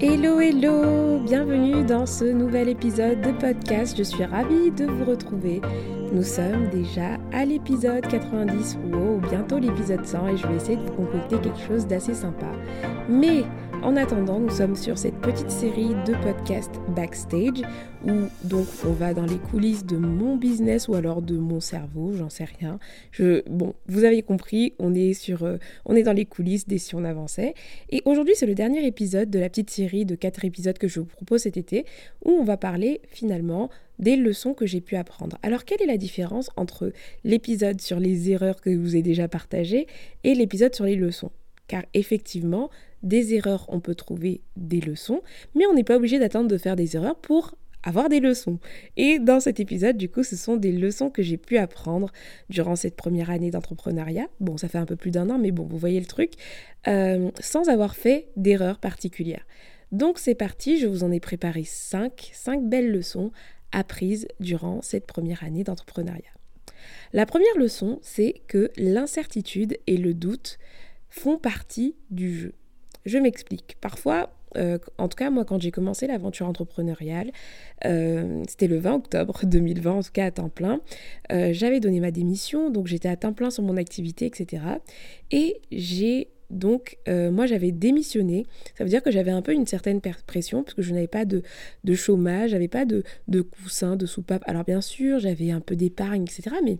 Hello, hello Bienvenue dans ce nouvel épisode de podcast. Je suis ravie de vous retrouver. Nous sommes déjà à l'épisode 90, ou bientôt l'épisode 100 et je vais essayer de vous concocter quelque chose d'assez sympa. Mais en attendant, nous sommes sur cette petite série de podcasts backstage où donc on va dans les coulisses de mon business ou alors de mon cerveau, j'en sais rien. Bon, vous avez compris, on est sur, euh, on est dans les coulisses des si on avançait. Et aujourd'hui, c'est le dernier épisode de la petite série de quatre épisodes que je vous propose cet été où on va parler finalement des leçons que j'ai pu apprendre. Alors quelle est la différence entre l'épisode sur les erreurs que je vous ai déjà partagées et l'épisode sur les leçons? Car effectivement, des erreurs, on peut trouver des leçons, mais on n'est pas obligé d'attendre de faire des erreurs pour avoir des leçons. Et dans cet épisode, du coup, ce sont des leçons que j'ai pu apprendre durant cette première année d'entrepreneuriat. Bon, ça fait un peu plus d'un an, mais bon, vous voyez le truc, euh, sans avoir fait d'erreurs particulières. Donc c'est parti, je vous en ai préparé cinq, cinq belles leçons apprises durant cette première année d'entrepreneuriat. La première leçon, c'est que l'incertitude et le doute font partie du jeu. Je m'explique. Parfois, euh, en tout cas, moi, quand j'ai commencé l'aventure entrepreneuriale, euh, c'était le 20 octobre 2020, en tout cas à temps plein. Euh, j'avais donné ma démission, donc j'étais à temps plein sur mon activité, etc. Et j'ai donc, moi, j'avais démissionné. Ça veut dire que j'avais un peu une certaine pression, parce que je n'avais pas de, de chômage, j'avais pas de, de coussin, de soupape. Alors, bien sûr, j'avais un peu d'épargne, etc. Mais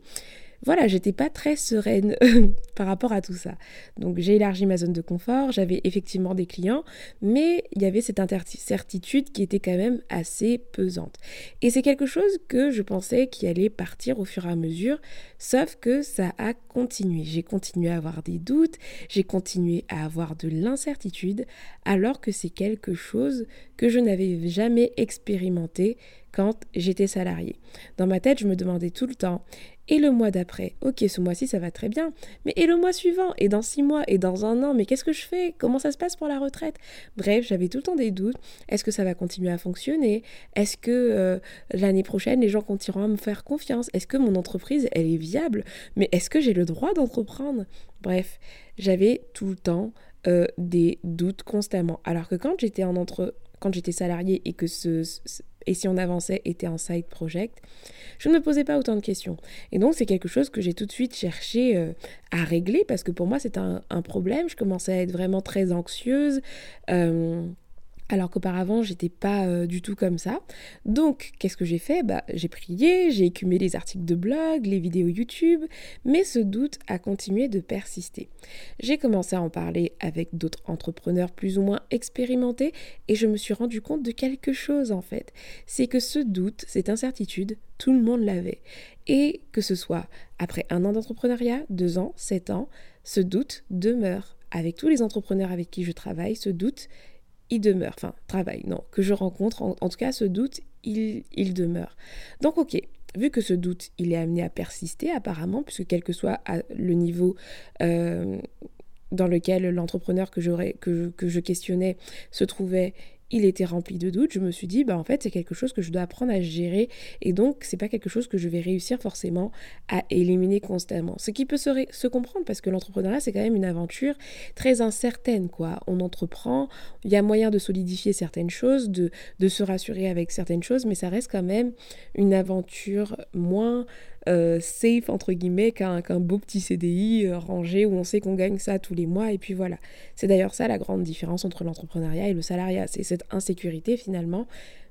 voilà, j'étais pas très sereine par rapport à tout ça. Donc j'ai élargi ma zone de confort, j'avais effectivement des clients, mais il y avait cette incertitude qui était quand même assez pesante. Et c'est quelque chose que je pensais qui allait partir au fur et à mesure, sauf que ça a continué. J'ai continué à avoir des doutes, j'ai continué à avoir de l'incertitude, alors que c'est quelque chose que je n'avais jamais expérimenté quand j'étais salariée. Dans ma tête, je me demandais tout le temps, et le mois d'après, ok, ce mois-ci ça va très bien, mais et le mois suivant, et dans six mois, et dans un an, mais qu'est-ce que je fais? Comment ça se passe pour la retraite? Bref, j'avais tout le temps des doutes. Est-ce que ça va continuer à fonctionner? Est-ce que euh, l'année prochaine, les gens continueront à me faire confiance? Est-ce que mon entreprise, elle est viable? Mais est-ce que j'ai le droit d'entreprendre? Bref, j'avais tout le temps euh, des doutes constamment. Alors que quand j'étais en entre quand j'étais salariée et que ce, et si on avançait était un side project, je ne me posais pas autant de questions. Et donc c'est quelque chose que j'ai tout de suite cherché euh, à régler parce que pour moi c'est un, problème. Je commençais à être vraiment très anxieuse. Euh, alors qu'auparavant j'étais pas euh, du tout comme ça. Donc qu'est-ce que j'ai fait? Bah, J'ai prié, j'ai écumé les articles de blog, les vidéos YouTube, mais ce doute a continué de persister. J'ai commencé à en parler avec d'autres entrepreneurs plus ou moins expérimentés et je me suis rendu compte de quelque chose en fait. C'est que ce doute, cette incertitude, tout le monde l'avait. Et que ce soit après un an d'entrepreneuriat, deux ans, sept ans, ce doute demeure. Avec tous les entrepreneurs avec qui je travaille, ce doute il demeure, enfin travail, non, que je rencontre, en, tout cas ce doute, il, il, demeure. Donc ok, vu que ce doute, il est amené à persister apparemment, puisque quel que soit le niveau euh, dans lequel l'entrepreneur que, que, que je questionnais se trouvait, il était rempli de doutes, je me suis dit, bah en fait, c'est quelque chose que je dois apprendre à gérer et donc c'est pas quelque chose que je vais réussir forcément à éliminer constamment. Ce qui peut se, comprendre parce que l'entrepreneuriat, c'est quand même une aventure très incertaine, quoi. On entreprend, il y a moyen de solidifier certaines choses, de, de se rassurer avec certaines choses, mais ça reste quand même une aventure moins euh, safe entre guillemets qu'un beau petit CDI euh, rangé où on sait qu'on gagne ça tous les mois et puis voilà. C'est d'ailleurs ça la grande différence entre l'entrepreneuriat et le salariat, c'est cette insécurité finalement.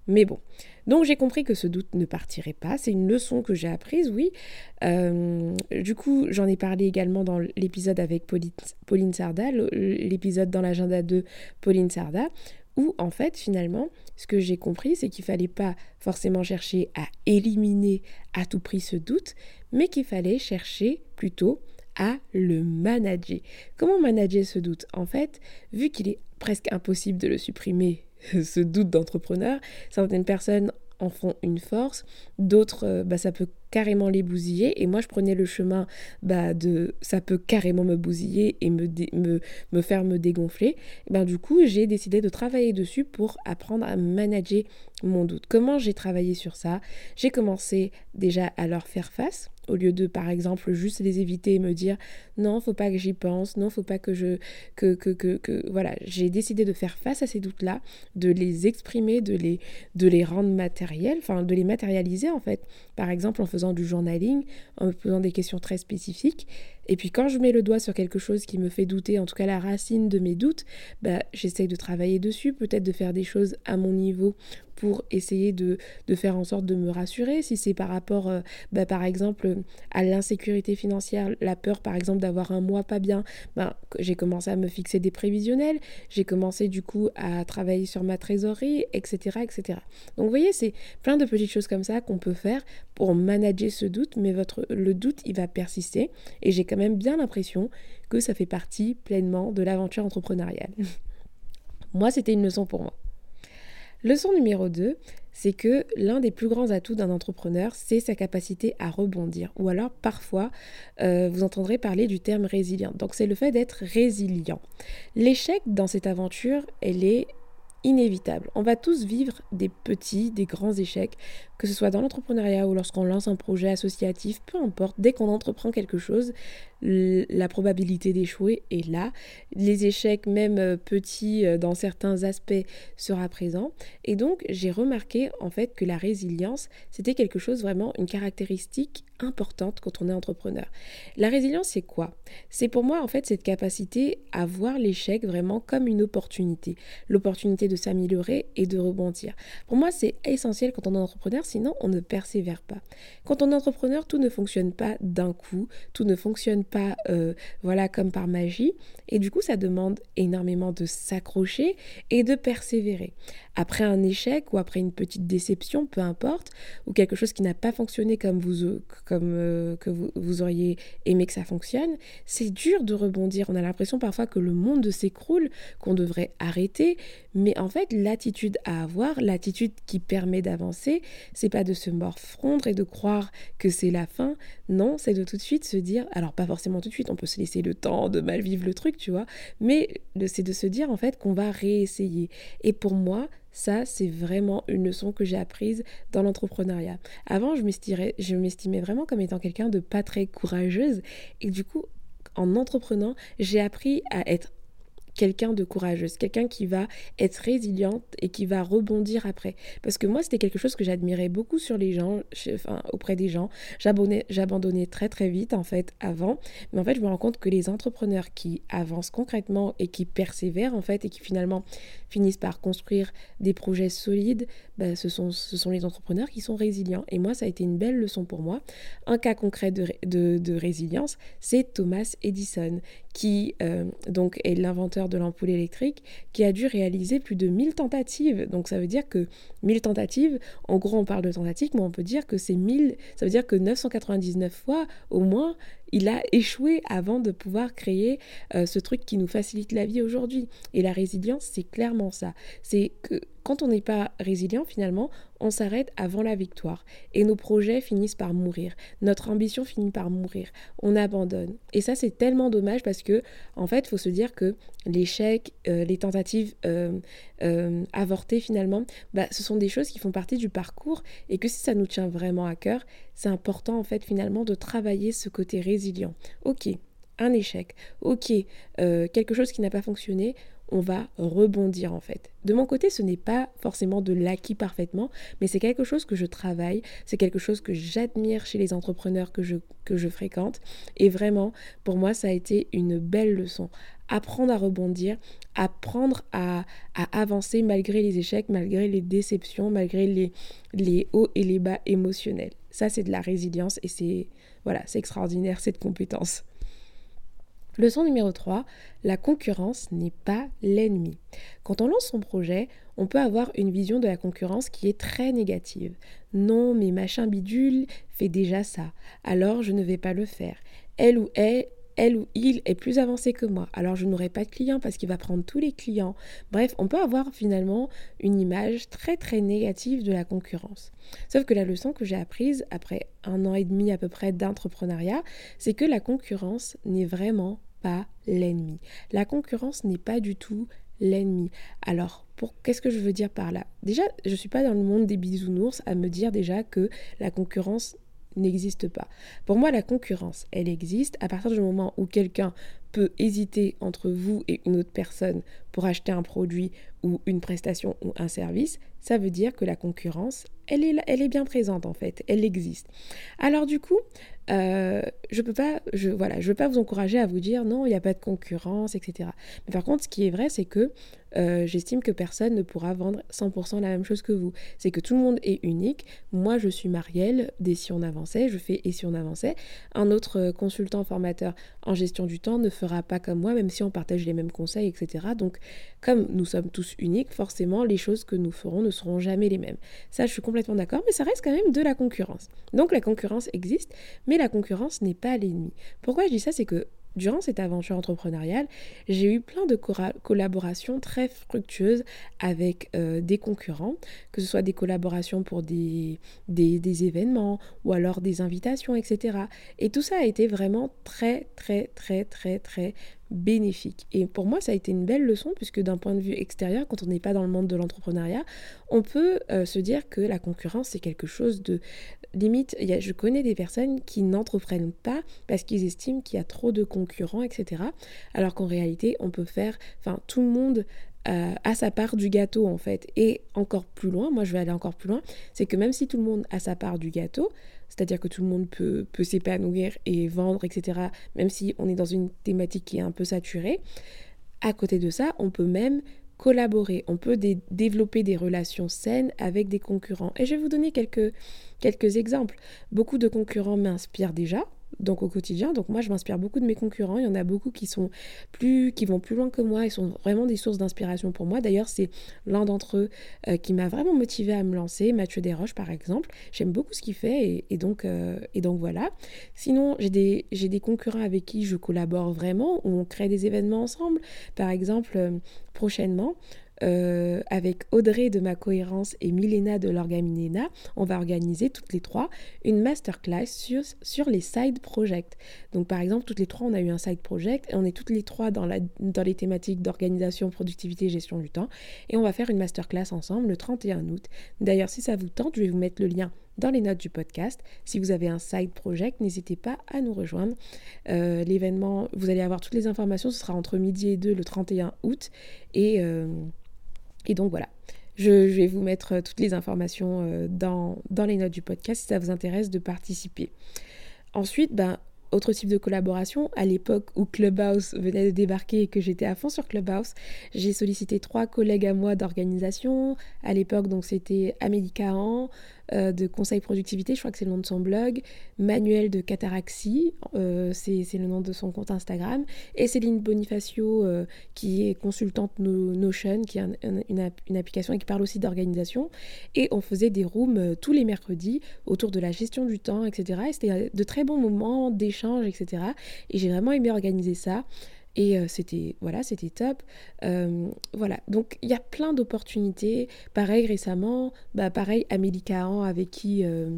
Mais bon, donc j'ai compris que ce doute ne partirait pas. C'est une leçon que j'ai apprise, oui. Euh, du coup, j'en ai parlé également dans l'épisode avec Pauline, Pauline Sarda, l'épisode dans l'agenda de Pauline Sarda, où en fait finalement ce que j'ai compris c'est qu'il fallait pas forcément chercher à éliminer à tout prix ce doute mais qu'il fallait chercher plutôt à le manager. Comment manager ce doute? En fait, vu qu'il est presque impossible de le supprimer, ce doute d'entrepreneur, certaines personnes en font une force, d'autres, euh, bah, ça peut carrément les bousiller, et moi je prenais le chemin bah, de ça peut carrément me bousiller et me, faire me dégonfler, ben, du coup j'ai décidé de travailler dessus pour apprendre à manager mon doute. Comment j'ai travaillé sur ça? J'ai commencé déjà à leur faire face, au lieu de par exemple juste les éviter et me dire non, faut pas que j'y pense, non, faut pas que je que que que, voilà, j'ai décidé de faire face à ces doutes-là, de les exprimer, de les de les rendre matériels, enfin de les matérialiser en fait. Par exemple en faisant du journaling, en me posant des questions très spécifiques et puis quand je mets le doigt sur quelque chose qui me fait douter, en tout cas la racine de mes doutes, bah, j'essaye de travailler dessus, peut-être de faire des choses à mon niveau pour essayer de, faire en sorte de me rassurer. Si c'est par rapport, euh, bah, par exemple, à l'insécurité financière, la peur, par exemple, d'avoir un mois pas bien, bah, j'ai commencé à me fixer des prévisionnels, j'ai commencé du coup à travailler sur ma trésorerie, etc. etc. Donc vous voyez, c'est plein de petites choses comme ça qu'on peut faire pour manager ce doute, mais votre, le doute, il va persister. Et j'ai même bien l'impression que ça fait partie pleinement de l'aventure entrepreneuriale. moi, c'était une leçon pour moi. Leçon numéro 2, c'est que l'un des plus grands atouts d'un entrepreneur, c'est sa capacité à rebondir. Ou alors parfois, euh, vous entendrez parler du terme résilient. Donc c'est le fait d'être résilient. L'échec dans cette aventure, elle est inévitable. On va tous vivre des petits, des grands échecs, que ce soit dans l'entrepreneuriat ou lorsqu'on lance un projet associatif, peu importe, dès qu'on entreprend quelque chose, la probabilité d'échouer est là. Les échecs, même euh, petits euh, dans certains aspects, sera présent. Et donc, j'ai remarqué en fait que la résilience, c'était quelque chose vraiment, une caractéristique importante quand on est entrepreneur. La résilience, c'est quoi? C'est pour moi en fait cette capacité à voir l'échec vraiment comme une opportunité. L'opportunité de s'améliorer et de rebondir. Pour moi, c'est essentiel quand on est entrepreneur, sinon on ne persévère pas. Quand on est entrepreneur, tout ne fonctionne pas d'un coup, tout ne fonctionne pas euh, voilà comme par magie. Et du coup, ça demande énormément de s'accrocher et de persévérer. Après un échec ou après une petite déception, peu importe, ou quelque chose qui n'a pas fonctionné comme vous, comme, euh, que vous, vous, auriez aimé que ça fonctionne, c'est dur de rebondir. On a l'impression parfois que le monde s'écroule, qu'on devrait arrêter. Mais en fait, l'attitude à avoir, l'attitude qui permet d'avancer, c'est pas de se morfondre et de croire que c'est la fin. Non, c'est de tout de suite se dire, alors pas forcément tout de suite, on peut se laisser le temps de mal vivre le truc, tu vois, mais c'est de se dire en fait qu'on va réessayer. Et pour moi, ça, c'est vraiment une leçon que j'ai apprise dans l'entrepreneuriat. Avant, je m'estimais vraiment comme étant quelqu'un de pas très courageuse. Et du coup, en entreprenant, j'ai appris à être quelqu'un de courageuse, quelqu'un qui va être résiliente et qui va rebondir après. Parce que moi, c'était quelque chose que j'admirais beaucoup sur les gens, enfin, auprès des gens. J'abandonnais très très vite en fait avant, mais en fait, je me rends compte que les entrepreneurs qui avancent concrètement et qui persévèrent en fait et qui finalement finissent par construire des projets solides, bah, ce, sont, ce sont les entrepreneurs qui sont résilients. Et moi, ça a été une belle leçon pour moi. Un cas concret de, de, de résilience, c'est Thomas Edison, qui euh, donc est l'inventeur de l'ampoule électrique, qui a dû réaliser plus de 1000 tentatives. Donc ça veut dire que 1000 tentatives, en gros on parle de tentatives, mais on peut dire que c'est 1000, ça veut dire que 999 fois au moins, il a échoué avant de pouvoir créer euh, ce truc qui nous facilite la vie aujourd'hui. Et la résilience, c'est clairement ça. C'est que quand on n'est pas résilient, finalement, on s'arrête avant la victoire. Et nos projets finissent par mourir. Notre ambition finit par mourir. On abandonne. Et ça, c'est tellement dommage parce que, en fait, il faut se dire que l'échec, euh, les tentatives euh, avortées, finalement, bah, ce sont des choses qui font partie du parcours. Et que si ça nous tient vraiment à cœur, c'est important, en fait, finalement, de travailler ce côté résilient Ok, un échec. Ok, euh, quelque chose qui n'a pas fonctionné. On va rebondir en fait. De mon côté, ce n'est pas forcément de l'acquis parfaitement, mais c'est quelque chose que je travaille, c'est quelque chose que j'admire chez les entrepreneurs que je, que je fréquente. Et vraiment, pour moi, ça a été une belle leçon. Apprendre à rebondir, apprendre à, à avancer malgré les échecs, malgré les déceptions, malgré les, les hauts et les bas émotionnels. Ça, c'est de la résilience et c'est voilà, c'est extraordinaire cette compétence. Leçon numéro 3, la concurrence n'est pas l'ennemi. Quand on lance son projet, on peut avoir une vision de la concurrence qui est très négative. Non, mais machin bidule fait déjà ça, alors je ne vais pas le faire. Elle ou elle elle ou il est plus avancé que moi. Alors je n'aurai pas de clients parce qu'il va prendre tous les clients. Bref, on peut avoir finalement une image très très négative de la concurrence. Sauf que la leçon que j'ai apprise après un an et demi à peu près d'entrepreneuriat, c'est que la concurrence n'est vraiment pas l'ennemi. La concurrence n'est pas du tout l'ennemi. Alors, pour qu'est-ce que je veux dire par là? Déjà, je ne suis pas dans le monde des bisounours à me dire déjà que la concurrence n'existe pas. Pour moi, la concurrence, elle existe à partir du moment où quelqu'un peut hésiter entre vous et une autre personne pour acheter un produit ou une prestation ou un service, ça veut dire que la concurrence, elle est, elle est bien présente en fait, elle existe. Alors du coup, euh, je peux pas, voilà, je veux pas vous encourager à vous dire non, il n'y a pas de concurrence, etc. Mais par contre, ce qui est vrai, c'est que euh, j'estime que personne ne pourra vendre 100% la même chose que vous. C'est que tout le monde est unique. Moi, je suis Marielle des Si on avançait, je fais Et si on avançait. Un autre euh, consultant formateur en gestion du temps ne fera pas comme moi, même si on partage les mêmes conseils, etc. Donc, comme nous sommes tous uniques, forcément, les choses que nous ferons ne seront jamais les mêmes. Ça, je suis complètement d'accord, mais ça reste quand même de la concurrence. Donc, la concurrence existe, mais la concurrence n'est pas l'ennemi. Pourquoi je dis ça C'est que durant cette aventure entrepreneuriale, j'ai eu plein de collaborations très fructueuses avec euh, des concurrents, que ce soit des collaborations pour des, des, des, événements ou alors des invitations, etc. Et tout ça a été vraiment très, très, très, très, très bénéfique. Et pour moi, ça a été une belle leçon, puisque d'un point de vue extérieur, quand on n'est pas dans le monde de l'entrepreneuriat, on peut euh, se dire que la concurrence, c'est quelque chose de limite. Y je connais des personnes qui n'entreprennent pas parce qu'ils estiment qu'il y a trop de concurrents, etc. Alors qu'en réalité, on peut faire, enfin, tout le monde euh, a sa part du gâteau en fait. Et encore plus loin, moi je vais aller encore plus loin, c'est que même si tout le monde a sa part du gâteau, c'est-à-dire que tout le monde peut, peut s'épanouir et vendre, etc., même si on est dans une thématique qui est un peu saturée, à côté de ça, on peut même collaborer, on peut développer des relations saines avec des concurrents. Et je vais vous donner quelques, quelques exemples. Beaucoup de concurrents m'inspirent déjà, donc au quotidien. Donc moi, je m'inspire beaucoup de mes concurrents. Il y en a beaucoup qui sont plus, qui vont plus loin que moi. Ils sont vraiment des sources d'inspiration pour moi. D'ailleurs, c'est l'un d'entre eux euh, qui m'a vraiment motivé à me lancer, Mathieu Desroches par exemple. J'aime beaucoup ce qu'il fait et, donc euh, et donc voilà. Sinon, j'ai des j'ai des concurrents avec qui je collabore vraiment, où on crée des événements ensemble. Par exemple, euh, prochainement, euh, avec Audrey de Ma Cohérence et Milena de l'Orgaminena, on va organiser toutes les trois une masterclass sur, sur les side projects. Donc par exemple, toutes les trois, on a eu un side project et on est toutes les trois dans, la, dans les thématiques d'organisation, productivité, gestion du temps. Et on va faire une masterclass ensemble le 31 août. D'ailleurs, si ça vous tente, je vais vous mettre le lien dans les notes du podcast. Si vous avez un side project, n'hésitez pas à nous rejoindre. Euh, l'événement, vous allez avoir toutes les informations, ce sera entre midi et 2 le 31 août. Et... Euh, et donc voilà, je, vais vous mettre euh, toutes les informations dans, dans les notes du podcast si ça vous intéresse de participer. Ensuite, ben, autre type de collaboration, à l'époque où Clubhouse venait de débarquer et que j'étais à fond sur Clubhouse, j'ai sollicité trois collègues à moi d'organisation. À l'époque, donc c'était Amélie Cahan, euh, de Conseil Productivité, je crois que c'est le nom de son blog, Manuel de Cataraxie, euh, c'est le nom de son compte Instagram, et Céline Bonifacio, euh, qui est consultante Notion, qui est une, application et qui parle aussi d'organisation. Et on faisait des rooms tous les mercredis autour de la gestion du temps, etc. Et c'était de très bons moments d'échange, etc. Et j'ai vraiment aimé organiser ça. Et euh, c'était voilà, c'était top. Euh, voilà, donc il y a plein d'opportunités. Pareil récemment, bah pareil Amélie Cahan avec qui euh,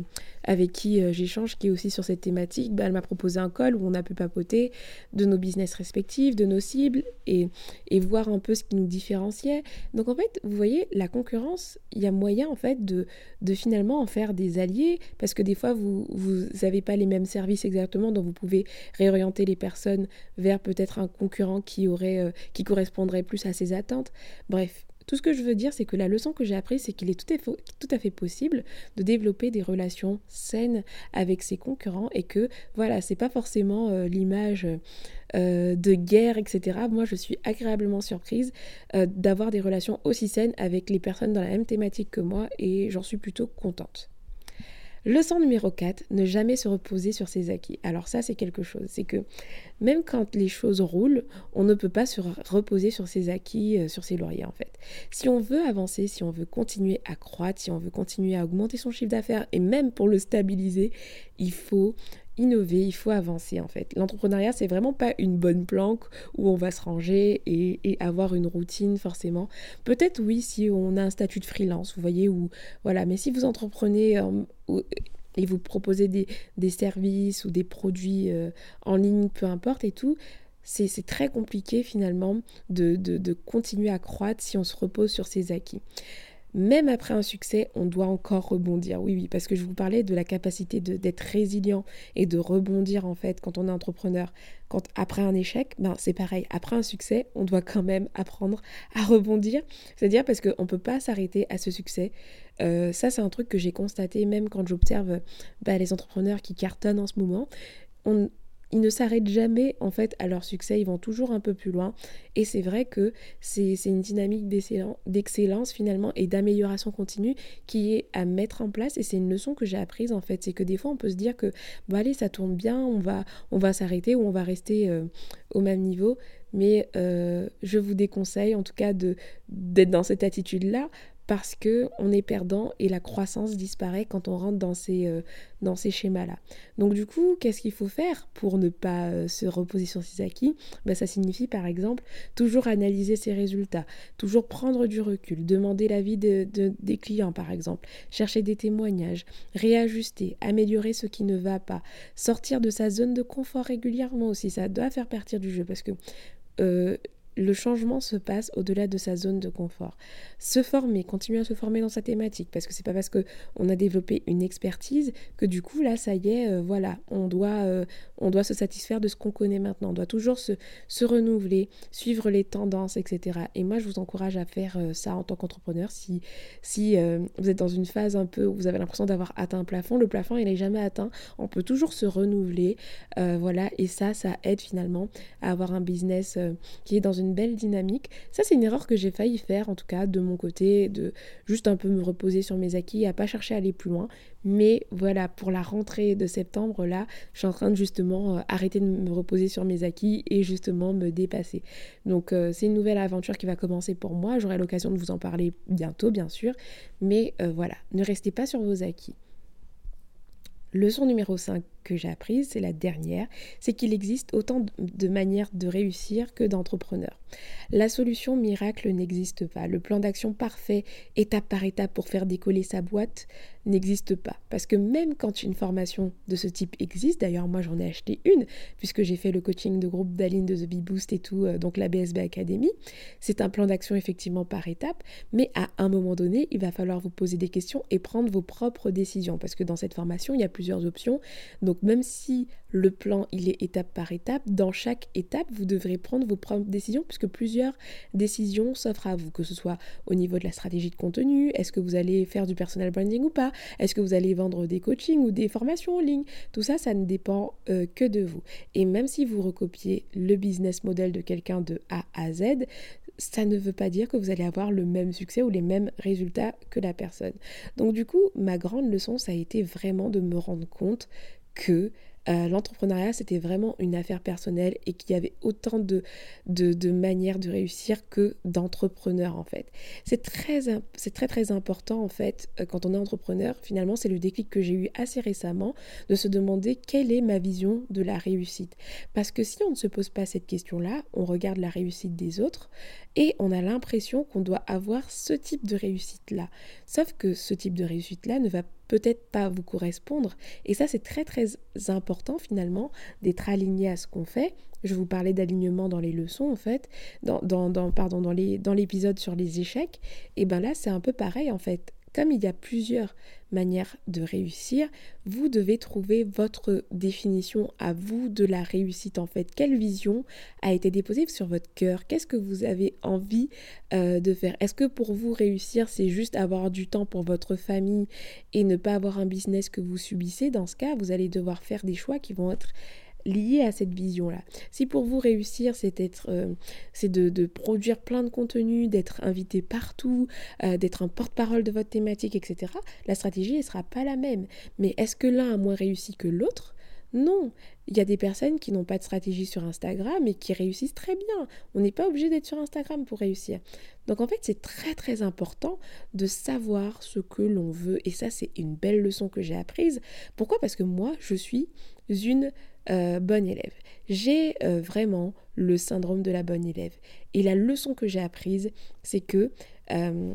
avec qui euh, j'échange, qui est aussi sur cette thématique, bah, elle m'a proposé un call où on a pu papoter de nos business respectifs, de nos cibles et, voir un peu ce qui nous différenciait. Donc en fait, vous voyez, la concurrence, il y a moyen en fait de, de finalement en faire des alliés parce que des fois, vous n'avez pas les mêmes services exactement, donc vous pouvez réorienter les personnes vers peut-être un concurrent qui, aurait, euh, qui correspondrait plus à ses attentes. Bref, tout ce que je veux dire, c'est que la leçon que j'ai apprise, c'est qu'il est tout, à fait possible de développer des relations saines avec ses concurrents et que, voilà, c'est pas forcément euh, l'image euh, de guerre, etc. Moi, je suis agréablement surprise euh, d'avoir des relations aussi saines avec les personnes dans la même thématique que moi et j'en suis plutôt contente. Leçon numéro 4, ne jamais se reposer sur ses acquis. Alors ça, c'est quelque chose. C'est que même quand les choses roulent, on ne peut pas se reposer sur ses acquis, euh, sur ses lauriers en fait. Si on veut avancer, si on veut continuer à croître, si on veut continuer à augmenter son chiffre d'affaires et même pour le stabiliser, il faut innover, il faut avancer en fait. L'entrepreneuriat, c'est vraiment pas une bonne planque où on va se ranger et, avoir une routine forcément. Peut-être oui si on a un statut de freelance, vous voyez, ou voilà, mais si vous entreprenez euh, et vous proposez des, services ou des produits euh, en ligne, peu importe et tout, c'est très compliqué finalement de, de continuer à croître si on se repose sur ses acquis. Même après un succès, on doit encore rebondir. Oui, oui, parce que je vous parlais de la capacité d'être résilient et de rebondir en fait quand on est entrepreneur. Quand après un échec, ben c'est pareil. Après un succès, on doit quand même apprendre à rebondir. C'est-à-dire parce qu'on ne peut pas s'arrêter à ce succès. Euh, ça, c'est un truc que j'ai constaté même quand j'observe bah, les entrepreneurs qui cartonnent en ce moment. On, ils ne s'arrêtent jamais en fait à leur succès, ils vont toujours un peu plus loin. Et c'est vrai que c'est une dynamique d'excellence finalement et d'amélioration continue qui est à mettre en place. Et c'est une leçon que j'ai apprise en fait, c'est que des fois on peut se dire que allez ça tourne bien, on va, on va s'arrêter ou on va rester euh, au même niveau. Mais euh, je vous déconseille en tout cas d'être dans cette attitude-là parce que on est perdant et la croissance disparaît quand on rentre dans ces, euh, ces schémas-là. Donc du coup, qu'est-ce qu'il faut faire pour ne pas euh, se reposer sur ses acquis? Ben, Ça signifie par exemple toujours analyser ses résultats, toujours prendre du recul, demander l'avis de, des clients par exemple, chercher des témoignages, réajuster, améliorer ce qui ne va pas, sortir de sa zone de confort régulièrement aussi, ça doit faire partie du jeu parce que euh, le changement se passe au-delà de sa zone de confort. Se former, continuer à se former dans sa thématique, parce que c'est pas parce que on a développé une expertise que du coup là, ça y est, euh, voilà, on doit, euh, on doit se satisfaire de ce qu'on connaît maintenant. On doit toujours se, se, renouveler, suivre les tendances, etc. Et moi, je vous encourage à faire euh, ça en tant qu'entrepreneur. Si, si vous êtes dans une phase un peu où vous avez l'impression d'avoir atteint un plafond, le plafond il n'est jamais atteint. On peut toujours se renouveler, voilà. Et ça, ça aide finalement à avoir un business qui est dans une belle dynamique. Ça, c'est une erreur que j'ai failli faire, en tout cas, de mon côté, de juste un peu me reposer sur mes acquis, à pas chercher à aller plus loin. Mais voilà, pour la rentrée de septembre, là, je suis en train de justement euh, arrêter de me reposer sur mes acquis et justement me dépasser. Donc, euh, c'est une nouvelle aventure qui va commencer pour moi. J'aurai l'occasion de vous en parler bientôt, bien sûr. Mais euh, voilà, ne restez pas sur vos acquis. Leçon numéro 5 que j'ai apprise, c'est la dernière, c'est qu'il existe autant de manières de réussir que d'entrepreneurs. La solution miracle n'existe pas. Le plan d'action parfait, étape par étape pour faire décoller sa boîte, n'existe pas. Parce que même quand une formation de ce type existe, d'ailleurs moi j'en ai acheté une, puisque j'ai fait le coaching de groupe d'Aline de The Bee Boost et tout, euh, donc la BSB Academy, c'est un plan d'action effectivement par étape, mais à un moment donné, il va falloir vous poser des questions et prendre vos propres décisions. Parce que dans cette formation, il y a plusieurs options. Donc même si le plan, il est étape par étape, dans chaque étape, vous devrez prendre vos propres décisions, puisque plusieurs décisions s'offrent à vous, que ce soit au niveau de la stratégie de contenu, est-ce que vous allez faire du personal branding ou pas, est-ce que vous allez vendre des coachings ou des formations en ligne, tout ça, ça ne dépend euh, que de vous. Et même si vous recopiez le business model de quelqu'un de A à Z, ça ne veut pas dire que vous allez avoir le même succès ou les mêmes résultats que la personne. Donc du coup, ma grande leçon, ça a été vraiment de me rendre compte que euh, l'entrepreneuriat, c'était vraiment une affaire personnelle et qu'il y avait autant de, de, manières de réussir que d'entrepreneurs en fait. C'est très, c'est très très important en fait euh, quand on est entrepreneur. Finalement, c'est le déclic que j'ai eu assez récemment de se demander quelle est ma vision de la réussite. Parce que si on ne se pose pas cette question-là, on regarde la réussite des autres et on a l'impression qu'on doit avoir ce type de réussite-là. Sauf que ce type de réussite-là ne va peut-être pas vous correspondre. Et ça, c'est très très important finalement d'être aligné à ce qu'on fait. Je vous parlais d'alignement dans les leçons en fait, dans, dans, pardon, dans, les, dans l'épisode sur les échecs. Et ben là, c'est un peu pareil en fait. Comme il y a plusieurs manières de réussir, vous devez trouver votre définition à vous de la réussite en fait. Quelle vision a été déposée sur votre cœur? Qu'est-ce que vous avez envie euh, de faire? Est-ce que pour vous réussir, c'est juste avoir du temps pour votre famille et ne pas avoir un business que vous subissez? Dans ce cas, vous allez devoir faire des choix qui vont être lié à cette vision-là. Si pour vous réussir, c'est euh, c'est de, produire plein de contenu, d'être invité partout, euh, d'être un porte-parole de votre thématique, etc., la stratégie ne sera pas la même. Mais est-ce que l'un a moins réussi que l'autre? Non, il y a des personnes qui n'ont pas de stratégie sur Instagram et qui réussissent très bien. On n'est pas obligé d'être sur Instagram pour réussir. Donc en fait, c'est très très important de savoir ce que l'on veut. Et ça, c'est une belle leçon que j'ai apprise. Pourquoi? Parce que moi, je suis une euh, bonne élève. J'ai euh, vraiment le syndrome de la bonne élève. Et la leçon que j'ai apprise, c'est que euh,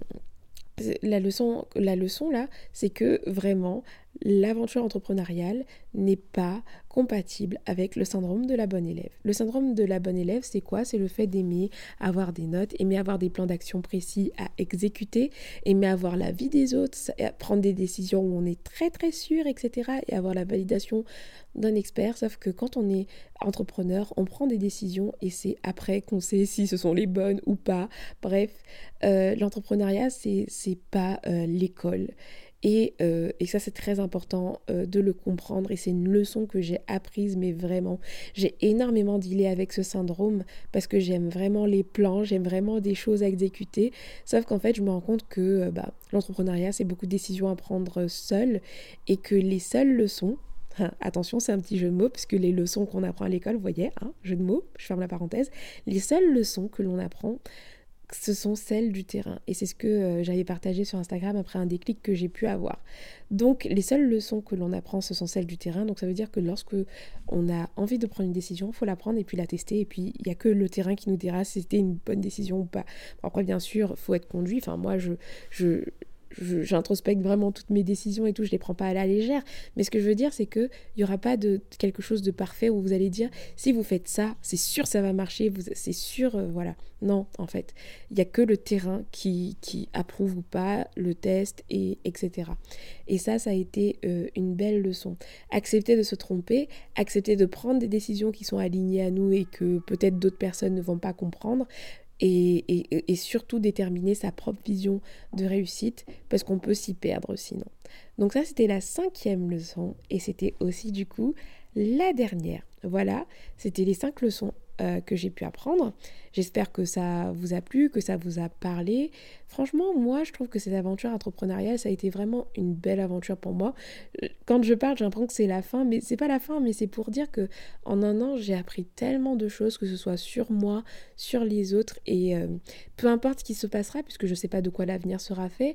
la leçon, la leçon là, c'est que vraiment, l'aventure entrepreneuriale n'est pas compatible avec le syndrome de la bonne élève. Le syndrome de la bonne élève, c'est quoi? C'est le fait d'aimer avoir des notes, aimer avoir des plans d'action précis à exécuter, aimer avoir la vie des autres, prendre des décisions où on est très très sûr, etc. et avoir la validation d'un expert. Sauf que quand on est entrepreneur, on prend des décisions et c'est après qu'on sait si ce sont les bonnes ou pas. Bref, euh, l'entrepreneuriat, c'est pas euh, l'école. Euh, et, ça, c'est très important euh, de le comprendre. Et c'est une leçon que j'ai apprise, mais vraiment, j'ai énormément dealé avec ce syndrome parce que j'aime vraiment les plans, j'aime vraiment des choses à exécuter. Sauf qu'en fait, je me rends compte que euh, bah, l'entrepreneuriat, c'est beaucoup de décisions à prendre seul et que les seules leçons, hein, Attention, c'est un petit jeu de mots, puisque les leçons qu'on apprend à l'école, vous voyez, hein, jeu de mots, je ferme la parenthèse, les seules leçons que l'on apprend, ce sont celles du terrain. Et c'est ce que euh, j'avais partagé sur Instagram après un déclic que j'ai pu avoir. Donc les seules leçons que l'on apprend, ce sont celles du terrain. Donc ça veut dire que lorsque on a envie de prendre une décision, il faut la prendre et puis la tester. Et puis il n'y a que le terrain qui nous dira si c'était une bonne décision ou pas. Après bien sûr, il faut être conduit. Enfin moi, je, je, j'introspecte vraiment toutes mes décisions et tout, je les prends pas à la légère. Mais ce que je veux dire, c'est que il y aura pas de quelque chose de parfait où vous allez dire si vous faites ça, c'est sûr ça va marcher, c'est sûr, euh, voilà. Non, en fait, il y a que le terrain qui, qui approuve ou pas le test et etc. Et ça, ça a été euh, une belle leçon. Accepter de se tromper, accepter de prendre des décisions qui sont alignées à nous et que peut-être d'autres personnes ne vont pas comprendre, et, surtout déterminer sa propre vision de réussite parce qu'on peut s'y perdre sinon. Donc ça c'était la cinquième leçon et c'était aussi du coup la dernière. Voilà, c'était les cinq leçons euh, que j'ai pu apprendre. J'espère que ça vous a plu, que ça vous a parlé. Franchement, moi, je trouve que cette aventure entrepreneuriale, ça a été vraiment une belle aventure pour moi. Euh, quand je parle, j'ai que c'est la fin, mais c'est pas la fin, mais c'est pour dire que en un an, j'ai appris tellement de choses, que ce soit sur moi, sur les autres, et euh, peu importe ce qui se passera, puisque je sais pas de quoi l'avenir sera fait.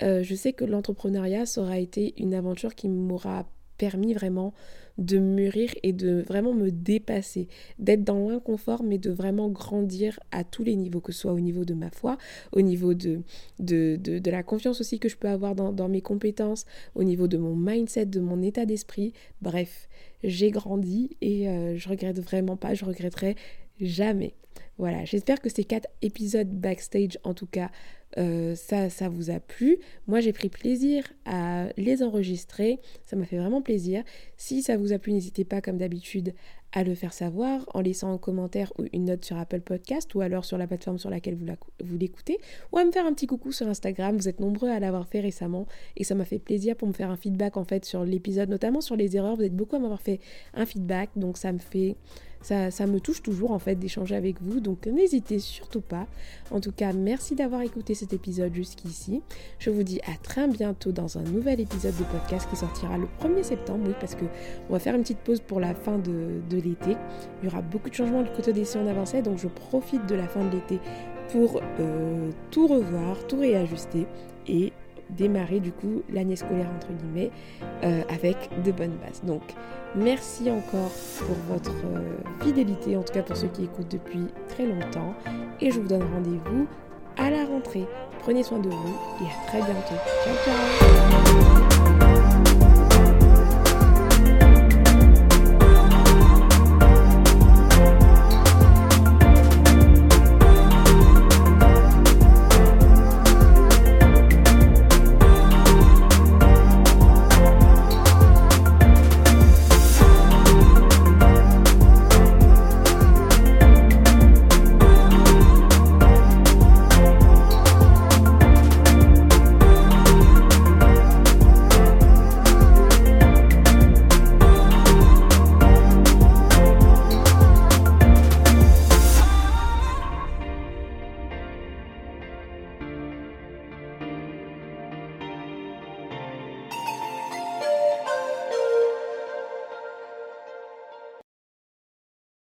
je sais que l'entrepreneuriat, ça aura été une aventure qui m'aura permis vraiment de mûrir et de vraiment me dépasser, d'être dans l'inconfort, mais de vraiment grandir à tous les niveaux, que ce soit au niveau de ma foi, au niveau de, de, de, la confiance aussi que je peux avoir dans, mes compétences, au niveau de mon mindset, de mon état d'esprit. Bref, j'ai grandi et euh, je regrette vraiment pas, je regretterai jamais. Voilà, j'espère que ces quatre épisodes backstage, en tout cas, euh, ça, ça vous a plu. Moi, j'ai pris plaisir à les enregistrer. Ça m'a fait vraiment plaisir. Si ça vous a plu, n'hésitez pas, comme d'habitude, à le faire savoir en laissant un commentaire ou une note sur Apple Podcast ou alors sur la plateforme sur laquelle vous, l'écoutez ou à me faire un petit coucou sur Instagram. Vous êtes nombreux à l'avoir fait récemment et ça m'a fait plaisir pour me faire un feedback en fait sur l'épisode, notamment sur les erreurs. Vous êtes beaucoup à m'avoir fait un feedback donc ça me fait ça, me touche toujours en fait d'échanger avec vous, donc n'hésitez surtout pas. En tout cas, merci d'avoir écouté cet épisode jusqu'ici. Je vous dis à très bientôt dans un nouvel épisode de podcast qui sortira le 1er septembre, oui, parce que on va faire une petite pause pour la fin de, l'été. Il y aura beaucoup de changements du côté des en avancée, donc je profite de la fin de l'été pour euh, tout revoir, tout réajuster et démarrer du coup l'année scolaire entre guillemets euh, avec de bonnes bases. Donc merci encore pour votre euh, fidélité, en tout cas pour ceux qui écoutent depuis très longtemps. Et je vous donne rendez-vous à la rentrée. Prenez soin de vous et à très bientôt. Ciao ciao